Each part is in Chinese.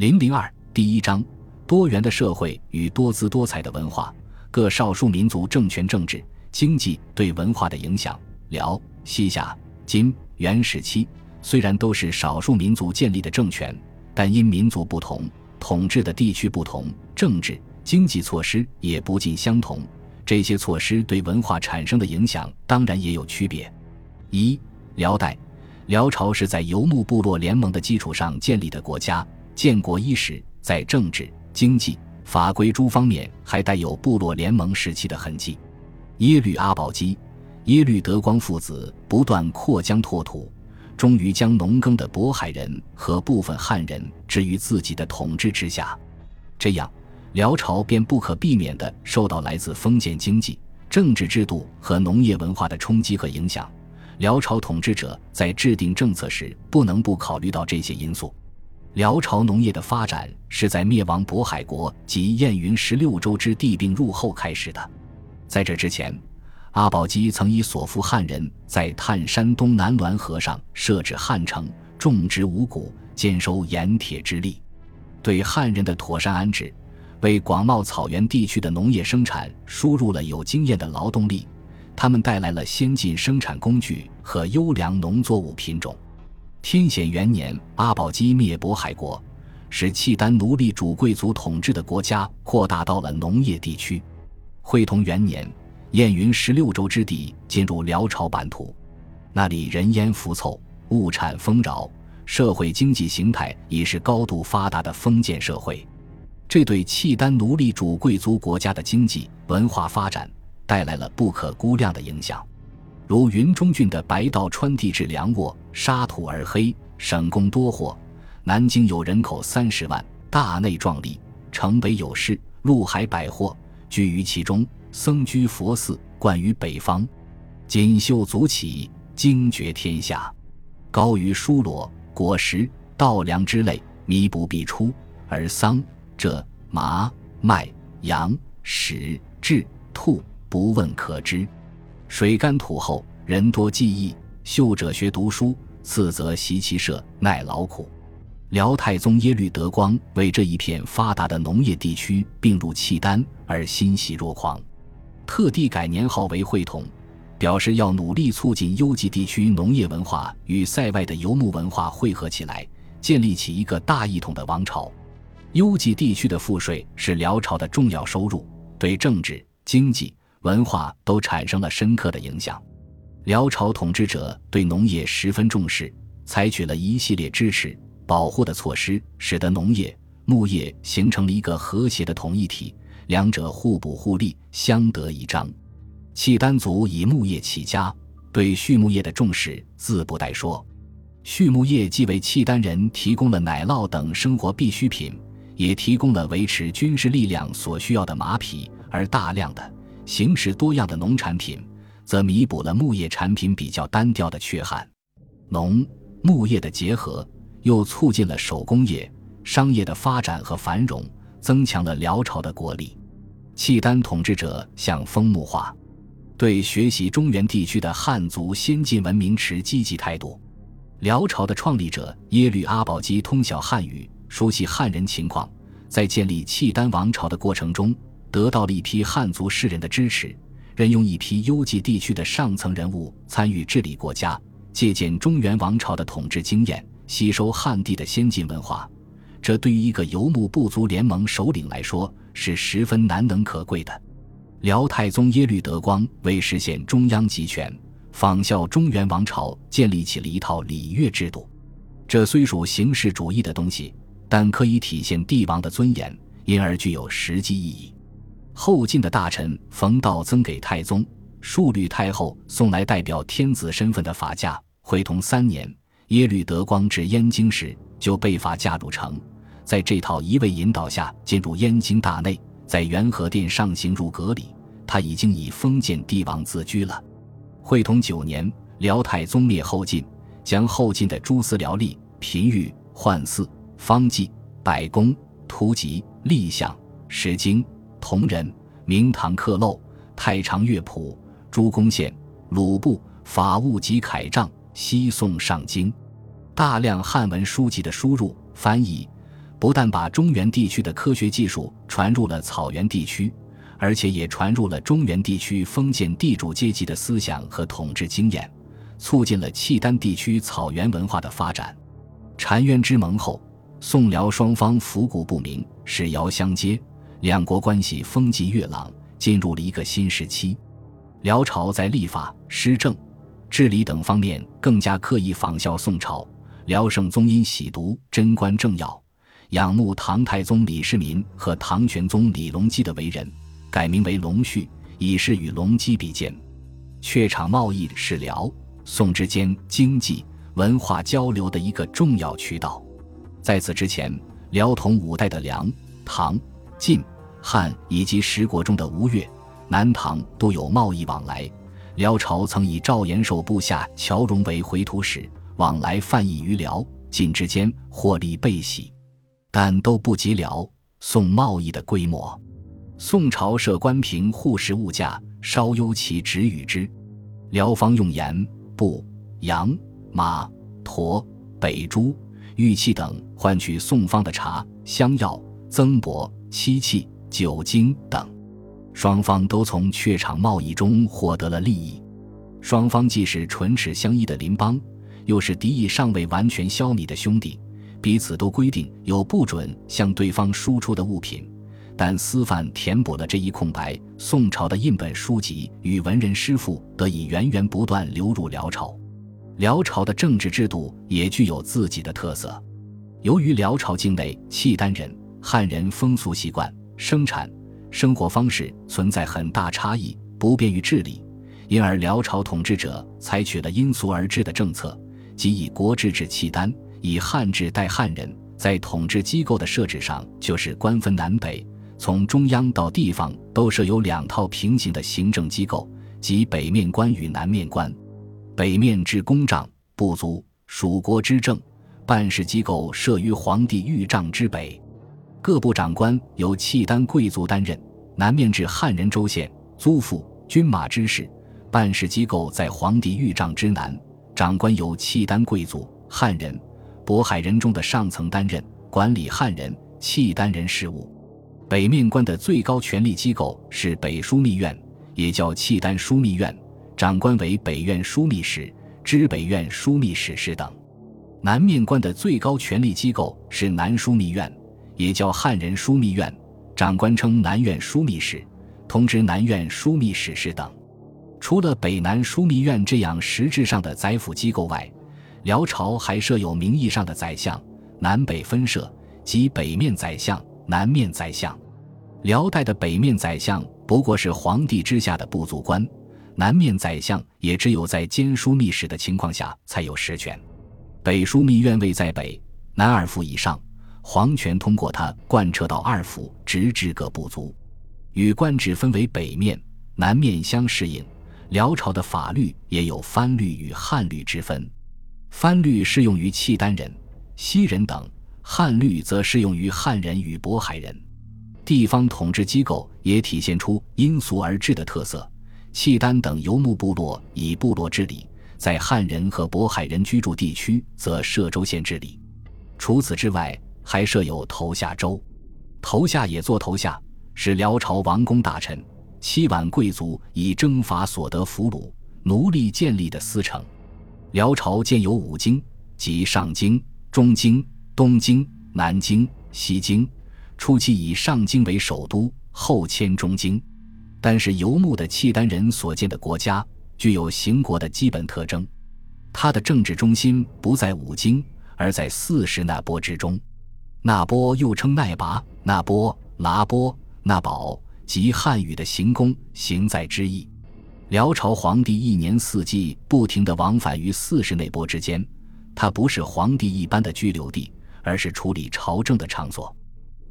零零二第一章：多元的社会与多姿多彩的文化，各少数民族政权、政治、经济对文化的影响。辽、西夏、金、元时期虽然都是少数民族建立的政权，但因民族不同，统治的地区不同，政治、经济措施也不尽相同。这些措施对文化产生的影响当然也有区别。一、辽代，辽朝是在游牧部落联盟的基础上建立的国家。建国伊始，在政治、经济、法规诸方面还带有部落联盟时期的痕迹。耶律阿保机、耶律德光父子不断扩疆拓土，终于将农耕的渤海人和部分汉人置于自己的统治之下。这样，辽朝便不可避免地受到来自封建经济、政治制度和农业文化的冲击和影响。辽朝统治者在制定政策时，不能不考虑到这些因素。辽朝农业的发展是在灭亡渤海国及燕云十六州之地并入后开始的。在这之前，阿保机曾以所附汉人在探山东南滦河上设置汉城，种植五谷，兼收盐铁之利，对汉人的妥善安置，为广袤草原地区的农业生产输入了有经验的劳动力，他们带来了先进生产工具和优良农作物品种。天显元年，阿保机灭渤海国，使契丹奴隶主贵族统治的国家扩大到了农业地区。会同元年，燕云十六州之地进入辽朝版图，那里人烟浮凑，物产丰饶，社会经济形态已是高度发达的封建社会。这对契丹奴隶主贵族国家的经济文化发展带来了不可估量的影响。如云中郡的白道川地质良沃，沙土而黑，省贡多货。南京有人口三十万，大内壮丽，城北有市，陆海百货居于其中，僧居佛寺，冠于北方。锦绣足起，惊绝天下。高于疏罗，果实、稻粮之类，弥不必出；而桑、蔗、麻、麦、羊、豕、雉、兔，不问可知。水干土厚，人多技艺，秀者学读书，次则习其社，耐劳苦。辽太宗耶律德光为这一片发达的农业地区并入契丹而欣喜若狂，特地改年号为会统，表示要努力促进幽蓟地区农业文化与塞外的游牧文化汇合起来，建立起一个大一统的王朝。幽蓟地区的赋税是辽朝的重要收入，对政治、经济。文化都产生了深刻的影响。辽朝统治者对农业十分重视，采取了一系列支持、保护的措施，使得农业、牧业形成了一个和谐的统一体，两者互补互利，相得益彰。契丹族以牧业起家，对畜牧业的重视自不待说。畜牧业既为契丹人提供了奶酪等生活必需品，也提供了维持军事力量所需要的马匹，而大量的。形式多样的农产品，则弥补了牧业产品比较单调的缺憾。农牧业的结合，又促进了手工业、商业的发展和繁荣，增强了辽朝的国力。契丹统治者向风木化，对学习中原地区的汉族先进文明持积极态度。辽朝的创立者耶律阿保机通晓汉语，熟悉汉人情况，在建立契丹王朝的过程中。得到了一批汉族士人的支持，任用一批幽蓟地区的上层人物参与治理国家，借鉴中原王朝的统治经验，吸收汉地的先进文化。这对于一个游牧部族联盟首领来说是十分难能可贵的。辽太宗耶律德光为实现中央集权，仿效中原王朝，建立起了一套礼乐制度。这虽属形式主义的东西，但可以体现帝王的尊严，因而具有实际意义。后晋的大臣冯道增给太宗、数律太后送来代表天子身份的法驾。会同三年，耶律德光至燕京时，就被法驾入城，在这套仪位引导下进入燕京大内，在元和殿上行入阁里，他已经以封建帝王自居了。会同九年，辽太宗灭后晋，将后晋的诸司辽吏、嫔御、宦寺、方济、百工、图籍、立相、史经。同仁、明堂刻漏、太常乐谱、诸公宪、鲁部、法务及楷章，西送上京。大量汉文书籍的输入、翻译，不但把中原地区的科学技术传入了草原地区，而且也传入了中原地区封建地主阶级的思想和统治经验，促进了契丹地区草原文化的发展。澶渊之盟后，宋辽双方府谷不明，使遥相接，两国关系风急月朗，进入了一个新时期。辽朝在立法、施政、治理等方面更加刻意仿效宋朝。辽圣宗因喜读贞观政要，仰慕唐太宗李世民和唐玄宗李隆基的为人，改名为隆绪，以示与隆基比肩。榷场贸易是辽宋之间经济文化交流的一个重要渠道。在此之前，辽同五代的梁、唐、晋、汉以及十国中的吴越、南唐都有贸易往来。辽朝曾以赵延寿部下乔荣为回土使。往来贩役于辽晋之间，获利倍喜，但都不及辽宋贸易的规模。宋朝设官凭户食物价，稍优其职与之。辽方用盐、布、羊、马、驼、北珠、玉器等换取宋方的茶、香药、增帛、漆器、酒精等，双方都从榷场贸易中获得了利益。双方既是唇齿相依的邻邦。又是敌意尚未完全消弭的兄弟，彼此都规定有不准向对方输出的物品，但私贩填补了这一空白。宋朝的印本书籍与文人诗赋得以源源不断流入辽朝。辽朝的政治制度也具有自己的特色。由于辽朝境内契丹人、汉人风俗习惯、生产生活方式存在很大差异，不便于治理，因而辽朝统治者采取了因俗而治的政策。即以国制治契丹，以汉制待汉人，在统治机构的设置上，就是官分南北，从中央到地方都设有两套平行的行政机构，即北面官与南面官。北面治公帐、部族、属国之政，办事机构设于皇帝御帐之北，各部长官由契丹贵族担任。南面治汉人州县、租赋、军马之事，办事机构在皇帝御帐之南。长官由契丹贵族、汉人、渤海人中的上层担任，管理汉人、契丹人事务。北面官的最高权力机构是北枢密院，也叫契丹枢密院，长官为北院枢密使、知北院枢密使事等。南面官的最高权力机构是南枢密院，也叫汉人枢密院，长官称南院枢密使，通知南院枢密使事等。除了北南枢密院这样实质上的宰辅机构外，辽朝还设有名义上的宰相，南北分设，即北面宰相、南面宰相。辽代的北面宰相不过是皇帝之下的部族官，南面宰相也只有在兼枢密使的情况下才有实权。北枢密院位在北南二府以上，皇权通过它贯彻到二府，直至各部族，与官职分为北面、南面相适应。辽朝的法律也有藩律与汉律之分，藩律适用于契丹人、西人等，汉律则适用于汉人与渤海人。地方统治机构也体现出因俗而治的特色。契丹等游牧部落以部落治理，在汉人和渤海人居住地区则设州县治理。除此之外，还设有头下州，头下也做头下，是辽朝王公大臣。七万贵族以征伐所得俘虏奴隶建立的司城，辽朝建有五京，即上京、中京、东京、南京、西京。初期以上京为首都，后迁中京。但是游牧的契丹人所建的国家具有行国的基本特征，它的政治中心不在五京，而在四十那波之中。那波又称奈拔、那波、剌波、那保。即汉语的行宫、行在之意。辽朝皇帝一年四季不停地往返于四十内波之间，它不是皇帝一般的居留地，而是处理朝政的场所。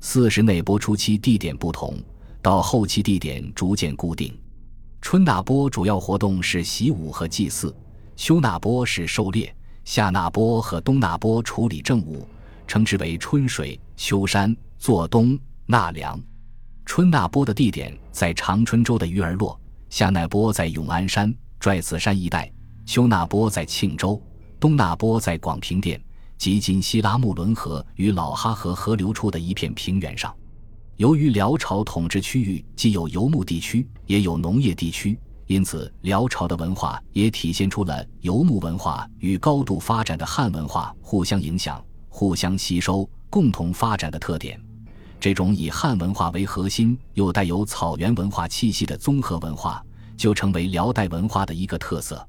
四十内波初期地点不同，到后期地点逐渐固定。春那波主要活动是习武和祭祀，秋那波是狩猎，夏那波和冬那波处理政务，称之为春水、秋山、坐冬、纳凉。春纳波的地点在长春州的鱼儿落，夏纳波在永安山、拽子山一带，秋纳波在庆州，冬纳波在广平店，及今西拉木伦河与老哈河河流处的一片平原上。由于辽朝统治区域既有游牧地区，也有农业地区，因此辽朝的文化也体现出了游牧文化与高度发展的汉文化互相影响、互相吸收、共同发展的特点。这种以汉文化为核心又带有草原文化气息的综合文化，就成为辽代文化的一个特色。